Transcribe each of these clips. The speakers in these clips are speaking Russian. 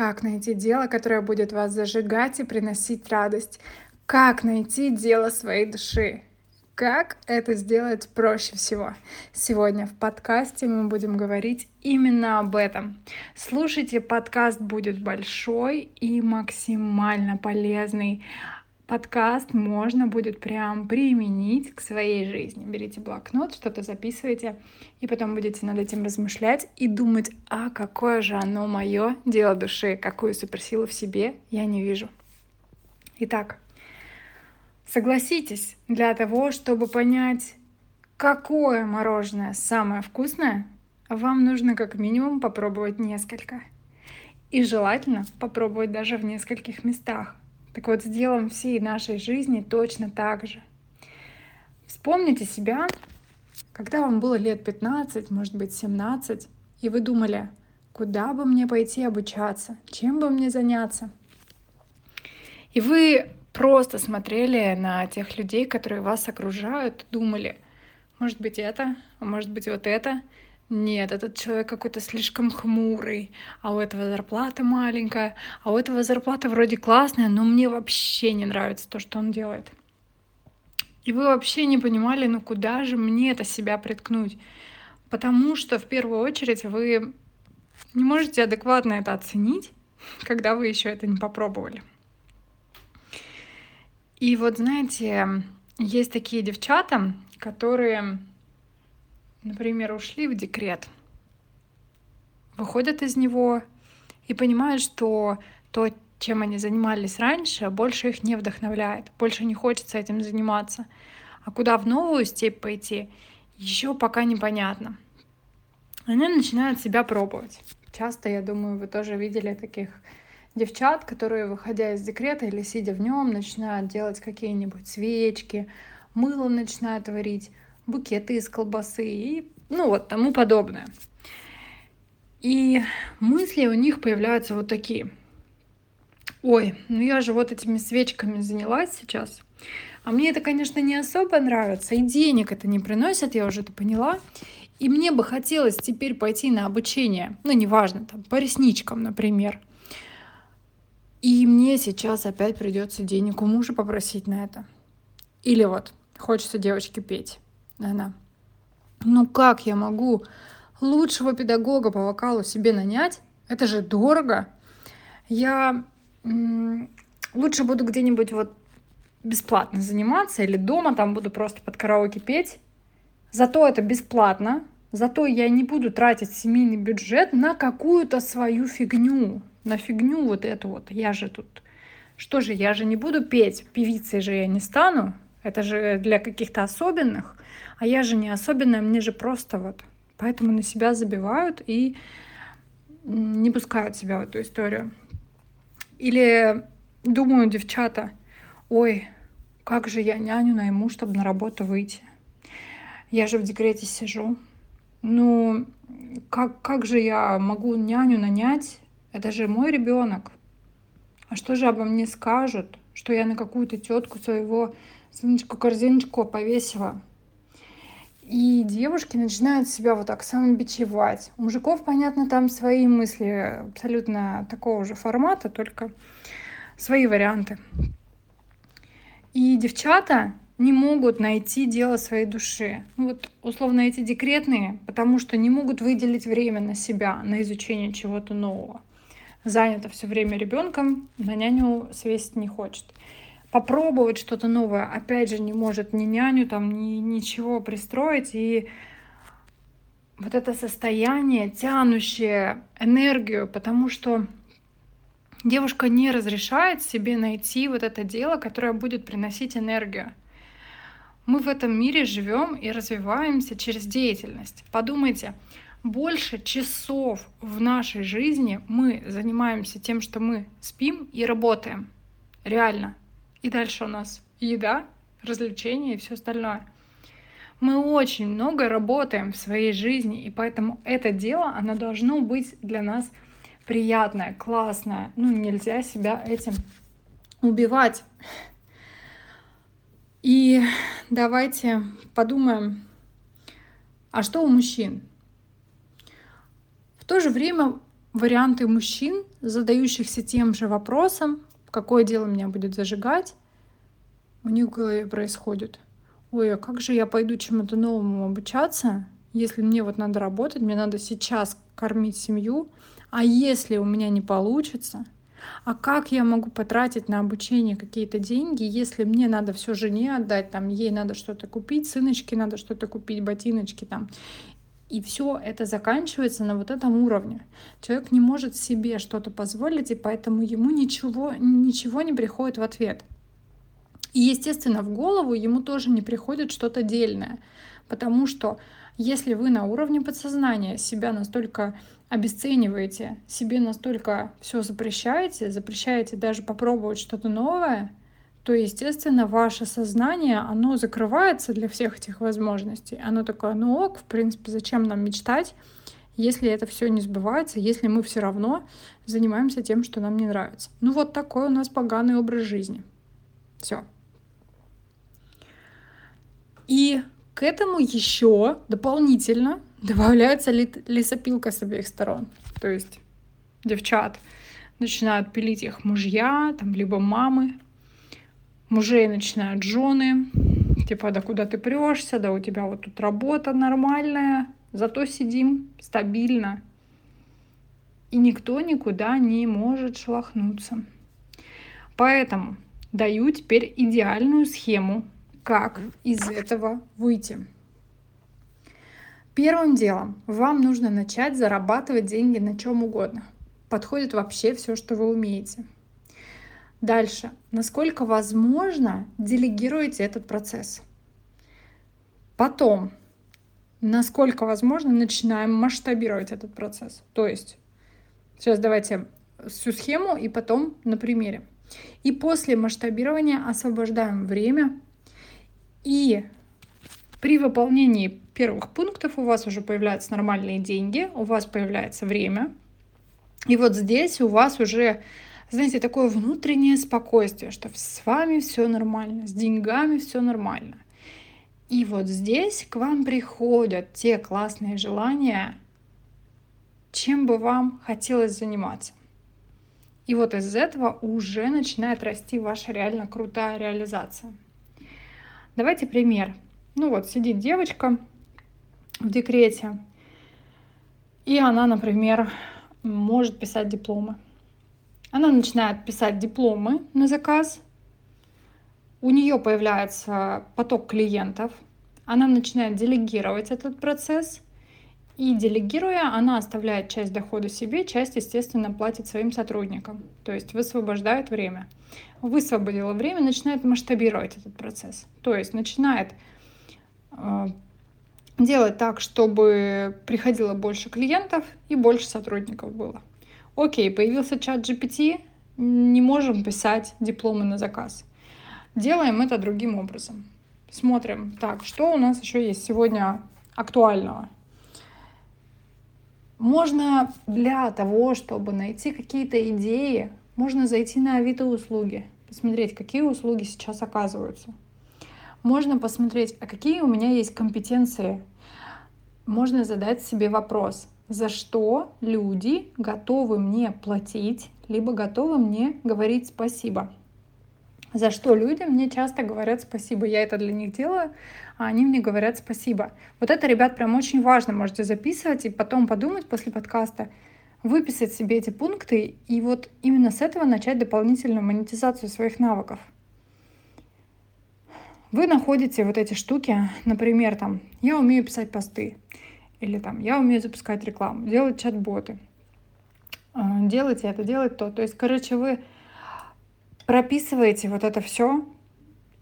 Как найти дело, которое будет вас зажигать и приносить радость? Как найти дело своей души? Как это сделать проще всего? Сегодня в подкасте мы будем говорить именно об этом. Слушайте, подкаст будет большой и максимально полезный подкаст можно будет прям применить к своей жизни. Берите блокнот, что-то записывайте, и потом будете над этим размышлять и думать, а какое же оно мое дело души, какую суперсилу в себе я не вижу. Итак, согласитесь, для того, чтобы понять, какое мороженое самое вкусное, вам нужно как минимум попробовать несколько. И желательно попробовать даже в нескольких местах. Так вот, сделаем всей нашей жизни точно так же. Вспомните себя, когда вам было лет 15, может быть 17, и вы думали, куда бы мне пойти обучаться, чем бы мне заняться. И вы просто смотрели на тех людей, которые вас окружают, думали, может быть это, а может быть вот это, нет, этот человек какой-то слишком хмурый, а у этого зарплата маленькая, а у этого зарплата вроде классная, но мне вообще не нравится то, что он делает. И вы вообще не понимали, ну куда же мне это себя приткнуть? Потому что в первую очередь вы не можете адекватно это оценить, когда вы еще это не попробовали. И вот знаете, есть такие девчата, которые например, ушли в декрет, выходят из него и понимают, что то, чем они занимались раньше, больше их не вдохновляет, больше не хочется этим заниматься. А куда в новую степь пойти, еще пока непонятно. Они начинают себя пробовать. Часто, я думаю, вы тоже видели таких девчат, которые, выходя из декрета или сидя в нем, начинают делать какие-нибудь свечки, мыло начинают варить, букеты из колбасы и ну вот тому подобное. И мысли у них появляются вот такие. Ой, ну я же вот этими свечками занялась сейчас. А мне это, конечно, не особо нравится. И денег это не приносит, я уже это поняла. И мне бы хотелось теперь пойти на обучение. Ну, неважно, там, по ресничкам, например. И мне сейчас опять придется денег у мужа попросить на это. Или вот, хочется девочке петь она. Ну как я могу лучшего педагога по вокалу себе нанять? Это же дорого. Я лучше буду где-нибудь вот бесплатно заниматься или дома там буду просто под караоке петь. Зато это бесплатно. Зато я не буду тратить семейный бюджет на какую-то свою фигню. На фигню вот эту вот. Я же тут... Что же, я же не буду петь. Певицей же я не стану. Это же для каких-то особенных. А я же не особенная, мне же просто вот. Поэтому на себя забивают и не пускают себя в эту историю. Или думаю, девчата, ой, как же я няню найму, чтобы на работу выйти. Я же в декрете сижу. Ну, как, как же я могу няню нанять? Это же мой ребенок. А что же обо мне скажут? Что я на какую-то тетку своего сыночку корзиночку повесила? И девушки начинают себя вот так самобичевать. У мужиков, понятно, там свои мысли абсолютно такого же формата, только свои варианты. И девчата не могут найти дело своей души. Ну вот, условно, эти декретные, потому что не могут выделить время на себя, на изучение чего-то нового. Занято все время ребенком, на няню свесить не хочет попробовать что-то новое, опять же, не может ни няню, там, ни ничего пристроить. И вот это состояние, тянущее энергию, потому что девушка не разрешает себе найти вот это дело, которое будет приносить энергию. Мы в этом мире живем и развиваемся через деятельность. Подумайте, больше часов в нашей жизни мы занимаемся тем, что мы спим и работаем. Реально. И дальше у нас еда, развлечения и все остальное. Мы очень много работаем в своей жизни, и поэтому это дело, оно должно быть для нас приятное, классное. Ну, нельзя себя этим убивать. И давайте подумаем, а что у мужчин? В то же время варианты мужчин задающихся тем же вопросом, какое дело меня будет зажигать, у них в голове происходит. Ой, а как же я пойду чему-то новому обучаться, если мне вот надо работать, мне надо сейчас кормить семью, а если у меня не получится, а как я могу потратить на обучение какие-то деньги, если мне надо все жене отдать, там ей надо что-то купить, сыночке надо что-то купить, ботиночки там. И все это заканчивается на вот этом уровне. Человек не может себе что-то позволить, и поэтому ему ничего, ничего не приходит в ответ. И, естественно, в голову ему тоже не приходит что-то дельное, потому что если вы на уровне подсознания себя настолько обесцениваете, себе настолько все запрещаете, запрещаете даже попробовать что-то новое, то, естественно, ваше сознание, оно закрывается для всех этих возможностей. Оно такое, ну ок, в принципе, зачем нам мечтать, если это все не сбывается, если мы все равно занимаемся тем, что нам не нравится. Ну вот такой у нас поганый образ жизни. Все. И к этому еще дополнительно добавляется лесопилка с обеих сторон. То есть девчат начинают пилить их мужья, там, либо мамы. Мужей начинают жены. Типа, да куда ты прешься, да у тебя вот тут работа нормальная, зато сидим стабильно. И никто никуда не может шелохнуться. Поэтому даю теперь идеальную схему, как из этого выйти. Первым делом вам нужно начать зарабатывать деньги на чем угодно. Подходит вообще все, что вы умеете. Дальше. Насколько возможно, делегируйте этот процесс. Потом, насколько возможно, начинаем масштабировать этот процесс. То есть, сейчас давайте всю схему и потом на примере. И после масштабирования освобождаем время и при выполнении первых пунктов у вас уже появляются нормальные деньги, у вас появляется время. И вот здесь у вас уже, знаете, такое внутреннее спокойствие, что с вами все нормально, с деньгами все нормально. И вот здесь к вам приходят те классные желания, чем бы вам хотелось заниматься. И вот из этого уже начинает расти ваша реально крутая реализация. Давайте пример. Ну вот, сидит девочка в декрете, и она, например, может писать дипломы. Она начинает писать дипломы на заказ, у нее появляется поток клиентов, она начинает делегировать этот процесс, и делегируя, она оставляет часть дохода себе, часть, естественно, платит своим сотрудникам, то есть высвобождает время. Высвободила время, начинает масштабировать этот процесс, то есть начинает э, делать так, чтобы приходило больше клиентов и больше сотрудников было. Окей, появился чат GPT, не можем писать дипломы на заказ. Делаем это другим образом. Смотрим, так, что у нас еще есть сегодня актуального. Можно для того, чтобы найти какие-то идеи, можно зайти на Авито услуги, посмотреть, какие услуги сейчас оказываются. Можно посмотреть, а какие у меня есть компетенции. Можно задать себе вопрос, за что люди готовы мне платить, либо готовы мне говорить спасибо за что люди мне часто говорят спасибо. Я это для них делаю, а они мне говорят спасибо. Вот это, ребят, прям очень важно. Можете записывать и потом подумать после подкаста, выписать себе эти пункты и вот именно с этого начать дополнительную монетизацию своих навыков. Вы находите вот эти штуки, например, там, я умею писать посты, или там, я умею запускать рекламу, делать чат-боты, а, делать это, делать то. То есть, короче, вы прописываете вот это все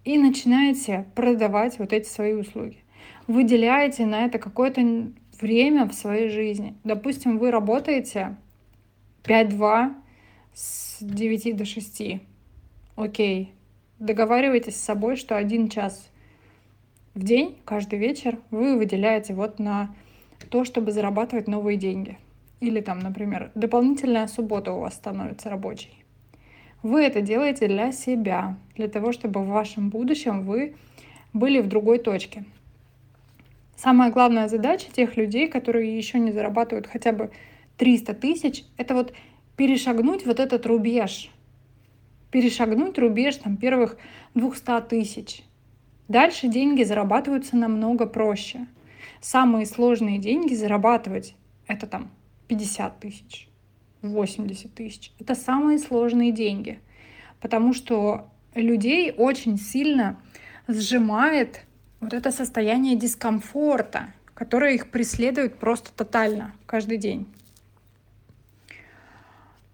и начинаете продавать вот эти свои услуги. Выделяете на это какое-то время в своей жизни. Допустим, вы работаете 5-2 с 9 до 6. Окей. Договаривайтесь с собой, что один час в день, каждый вечер, вы выделяете вот на то, чтобы зарабатывать новые деньги. Или там, например, дополнительная суббота у вас становится рабочей. Вы это делаете для себя, для того, чтобы в вашем будущем вы были в другой точке. Самая главная задача тех людей, которые еще не зарабатывают хотя бы 300 тысяч, это вот перешагнуть вот этот рубеж, перешагнуть рубеж там, первых 200 тысяч. Дальше деньги зарабатываются намного проще. Самые сложные деньги зарабатывать это там 50 тысяч, 80 тысяч. Это самые сложные деньги, потому что людей очень сильно сжимает вот это состояние дискомфорта, которое их преследует просто тотально каждый день.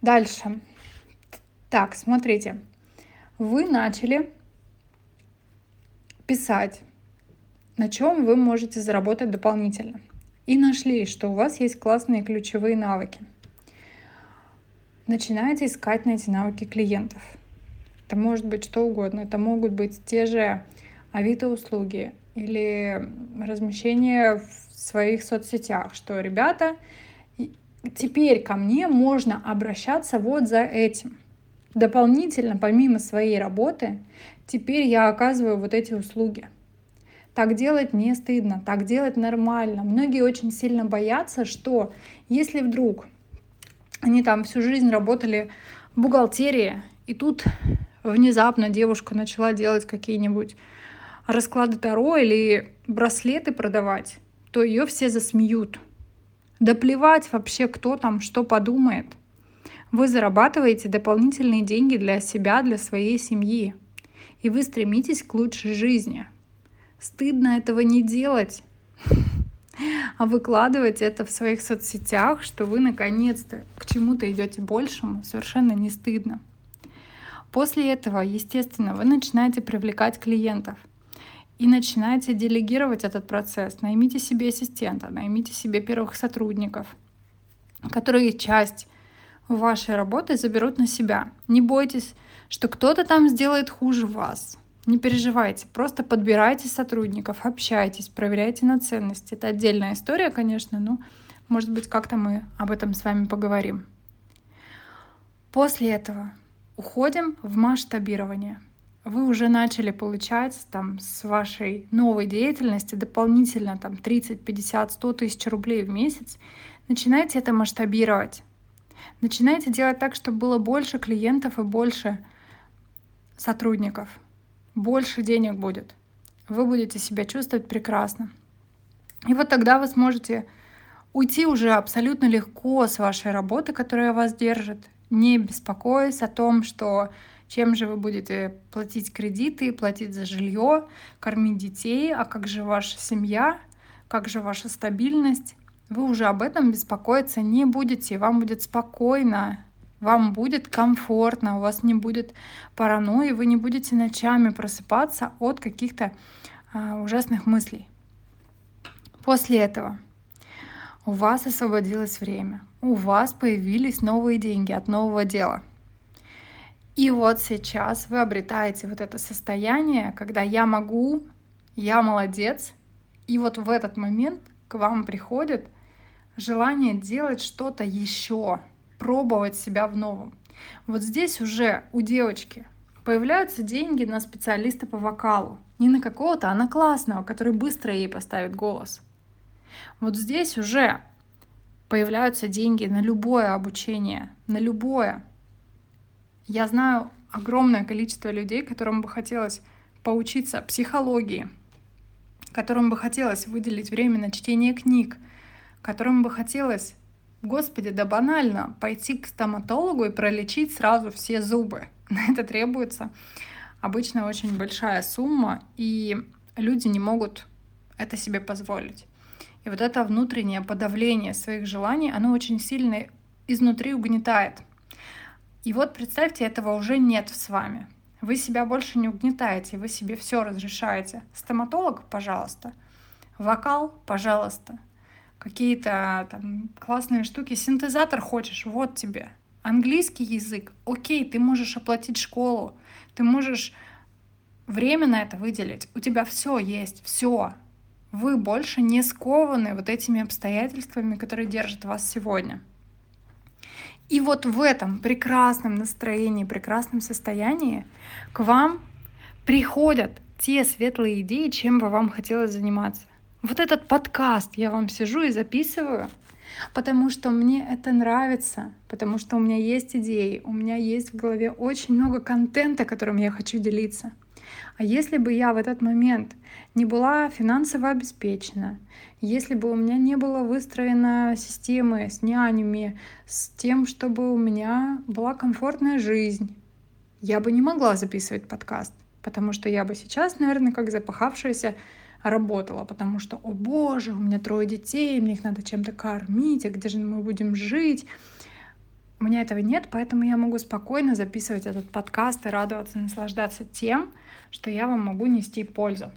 Дальше. Так, смотрите. Вы начали писать, на чем вы можете заработать дополнительно. И нашли, что у вас есть классные ключевые навыки. Начинаете искать на эти навыки клиентов. Это может быть что угодно. Это могут быть те же авито-услуги или размещение в своих соцсетях, что, ребята, теперь ко мне можно обращаться вот за этим. Дополнительно, помимо своей работы, теперь я оказываю вот эти услуги. Так делать не стыдно, так делать нормально. Многие очень сильно боятся, что если вдруг они там всю жизнь работали в бухгалтерии, и тут внезапно девушка начала делать какие-нибудь расклады Таро или браслеты продавать, то ее все засмеют. Да плевать вообще, кто там что подумает. Вы зарабатываете дополнительные деньги для себя, для своей семьи. И вы стремитесь к лучшей жизни. Стыдно этого не делать, а выкладывать это в своих соцсетях, что вы наконец-то к чему-то идете большему, совершенно не стыдно. После этого, естественно, вы начинаете привлекать клиентов – и начинайте делегировать этот процесс. Наймите себе ассистента, наймите себе первых сотрудников, которые часть вашей работы заберут на себя. Не бойтесь, что кто-то там сделает хуже вас. Не переживайте, просто подбирайте сотрудников, общайтесь, проверяйте на ценности. Это отдельная история, конечно, но, может быть, как-то мы об этом с вами поговорим. После этого уходим в масштабирование вы уже начали получать там с вашей новой деятельности дополнительно там 30, 50, 100 тысяч рублей в месяц, начинайте это масштабировать. Начинайте делать так, чтобы было больше клиентов и больше сотрудников. Больше денег будет. Вы будете себя чувствовать прекрасно. И вот тогда вы сможете уйти уже абсолютно легко с вашей работы, которая вас держит, не беспокоясь о том, что чем же вы будете платить кредиты, платить за жилье, кормить детей, а как же ваша семья, как же ваша стабильность. Вы уже об этом беспокоиться не будете, вам будет спокойно, вам будет комфортно, у вас не будет паранойи, вы не будете ночами просыпаться от каких-то а, ужасных мыслей. После этого у вас освободилось время, у вас появились новые деньги от нового дела – и вот сейчас вы обретаете вот это состояние, когда я могу, я молодец, и вот в этот момент к вам приходит желание делать что-то еще, пробовать себя в новом. Вот здесь уже у девочки появляются деньги на специалиста по вокалу. Не на какого-то, а на классного, который быстро ей поставит голос. Вот здесь уже появляются деньги на любое обучение, на любое. Я знаю огромное количество людей, которым бы хотелось поучиться психологии, которым бы хотелось выделить время на чтение книг, которым бы хотелось, господи, да банально, пойти к стоматологу и пролечить сразу все зубы. На это требуется обычно очень большая сумма, и люди не могут это себе позволить. И вот это внутреннее подавление своих желаний, оно очень сильно изнутри угнетает. И вот представьте, этого уже нет с вами. Вы себя больше не угнетаете, вы себе все разрешаете. Стоматолог, пожалуйста. Вокал, пожалуйста. Какие-то там классные штуки. Синтезатор хочешь, вот тебе. Английский язык, окей, ты можешь оплатить школу, ты можешь время на это выделить. У тебя все есть, все. Вы больше не скованы вот этими обстоятельствами, которые держат вас сегодня. И вот в этом прекрасном настроении, прекрасном состоянии к вам приходят те светлые идеи, чем бы вам хотелось заниматься. Вот этот подкаст я вам сижу и записываю потому что мне это нравится, потому что у меня есть идеи, у меня есть в голове очень много контента, которым я хочу делиться. А если бы я в этот момент не была финансово обеспечена, если бы у меня не было выстроена системы с нянями, с тем, чтобы у меня была комфортная жизнь, я бы не могла записывать подкаст, потому что я бы сейчас, наверное, как запахавшаяся работала, потому что, о боже, у меня трое детей, мне их надо чем-то кормить, а где же мы будем жить? У меня этого нет, поэтому я могу спокойно записывать этот подкаст и радоваться, наслаждаться тем, что я вам могу нести пользу.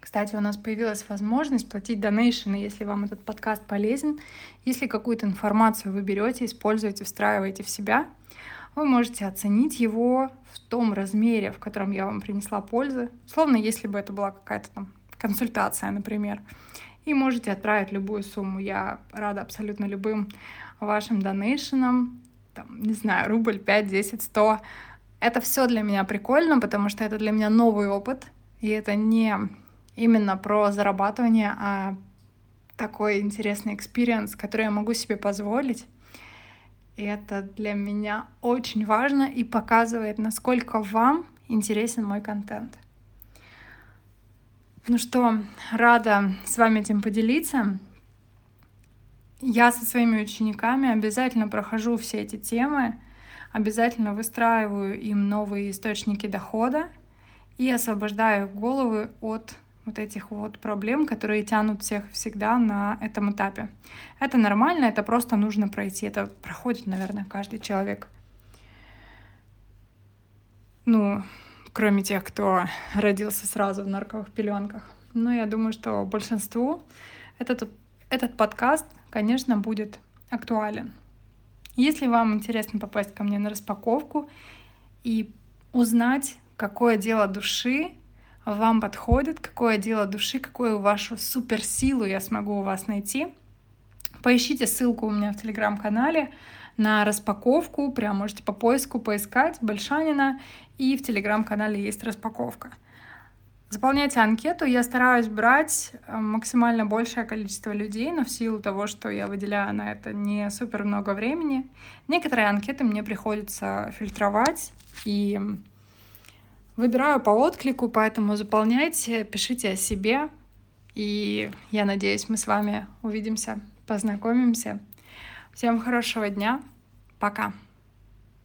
Кстати, у нас появилась возможность платить донейшены, если вам этот подкаст полезен. Если какую-то информацию вы берете, используете, встраиваете в себя, вы можете оценить его в том размере, в котором я вам принесла пользы, словно если бы это была какая-то там консультация, например. И можете отправить любую сумму. Я рада абсолютно любым вашим донейшенам. Там, не знаю, рубль, 5, 10, 100. Это все для меня прикольно, потому что это для меня новый опыт. И это не именно про зарабатывание, а такой интересный experience, который я могу себе позволить. И это для меня очень важно и показывает, насколько вам интересен мой контент. Ну что, рада с вами этим поделиться. Я со своими учениками обязательно прохожу все эти темы, обязательно выстраиваю им новые источники дохода и освобождаю головы от вот этих вот проблем, которые тянут всех всегда на этом этапе. Это нормально, это просто нужно пройти. Это проходит, наверное, каждый человек. Ну, кроме тех, кто родился сразу в нарковых пеленках. Но я думаю, что большинству этот, этот подкаст, конечно, будет актуален. Если вам интересно попасть ко мне на распаковку и узнать, какое дело души вам подходит, какое дело души, какую вашу суперсилу я смогу у вас найти. Поищите ссылку у меня в телеграм-канале на распаковку, прям можете по поиску поискать Большанина, и в телеграм-канале есть распаковка. Заполняйте анкету. Я стараюсь брать э, максимально большее количество людей, но в силу того, что я выделяю на это не супер много времени, некоторые анкеты мне приходится фильтровать, и Выбираю по отклику, поэтому заполняйте, пишите о себе. И я надеюсь, мы с вами увидимся, познакомимся. Всем хорошего дня. Пока.